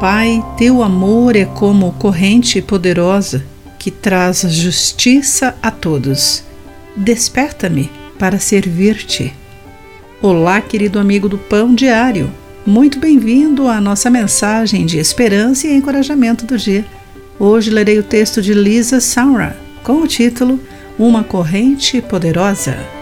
Pai, teu amor é como corrente poderosa que traz justiça a todos. Desperta-me para servir-te. Olá, querido amigo do Pão Diário. Muito bem-vindo à nossa mensagem de esperança e encorajamento do dia. Hoje lerei o texto de Lisa Samra com o título Uma Corrente Poderosa.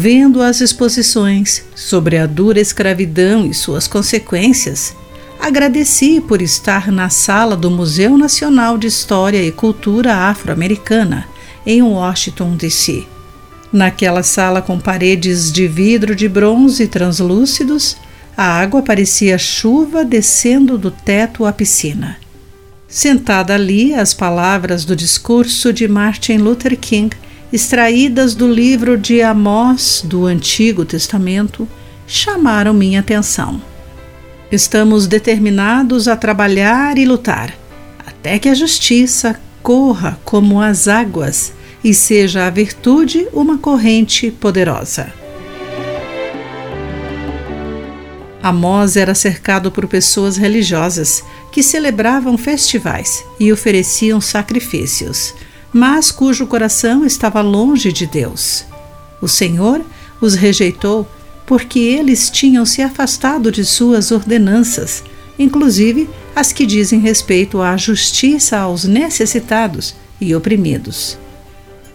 Vendo as exposições sobre a dura escravidão e suas consequências, agradeci por estar na sala do Museu Nacional de História e Cultura Afro-Americana, em Washington, D.C. Naquela sala com paredes de vidro de bronze translúcidos, a água parecia chuva descendo do teto à piscina. Sentada ali, as palavras do discurso de Martin Luther King extraídas do livro de Amós do Antigo Testamento, chamaram minha atenção. Estamos determinados a trabalhar e lutar, até que a justiça corra como as águas e seja a virtude uma corrente poderosa. Amós era cercado por pessoas religiosas que celebravam festivais e ofereciam sacrifícios mas cujo coração estava longe de Deus. O Senhor os rejeitou porque eles tinham se afastado de suas ordenanças, inclusive as que dizem respeito à justiça aos necessitados e oprimidos.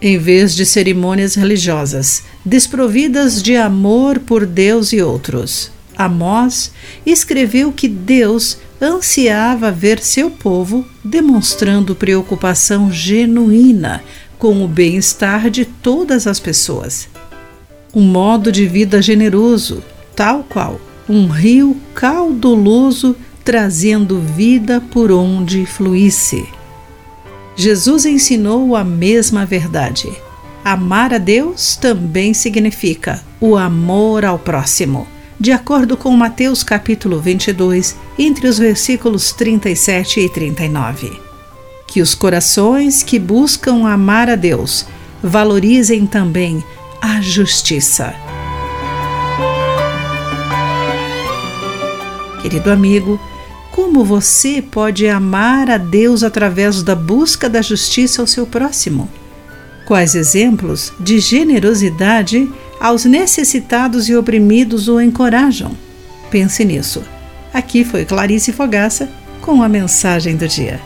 Em vez de cerimônias religiosas desprovidas de amor por Deus e outros, Amós escreveu que Deus ansiava ver seu povo demonstrando preocupação genuína com o bem-estar de todas as pessoas. Um modo de vida generoso, tal qual um rio caudoloso trazendo vida por onde fluísse. Jesus ensinou a mesma verdade. Amar a Deus também significa o amor ao próximo de acordo com Mateus capítulo 22, entre os versículos 37 e 39. Que os corações que buscam amar a Deus valorizem também a justiça. Querido amigo, como você pode amar a Deus através da busca da justiça ao seu próximo? Quais exemplos de generosidade aos necessitados e oprimidos o encorajam? Pense nisso. Aqui foi Clarice Fogaça com a mensagem do dia.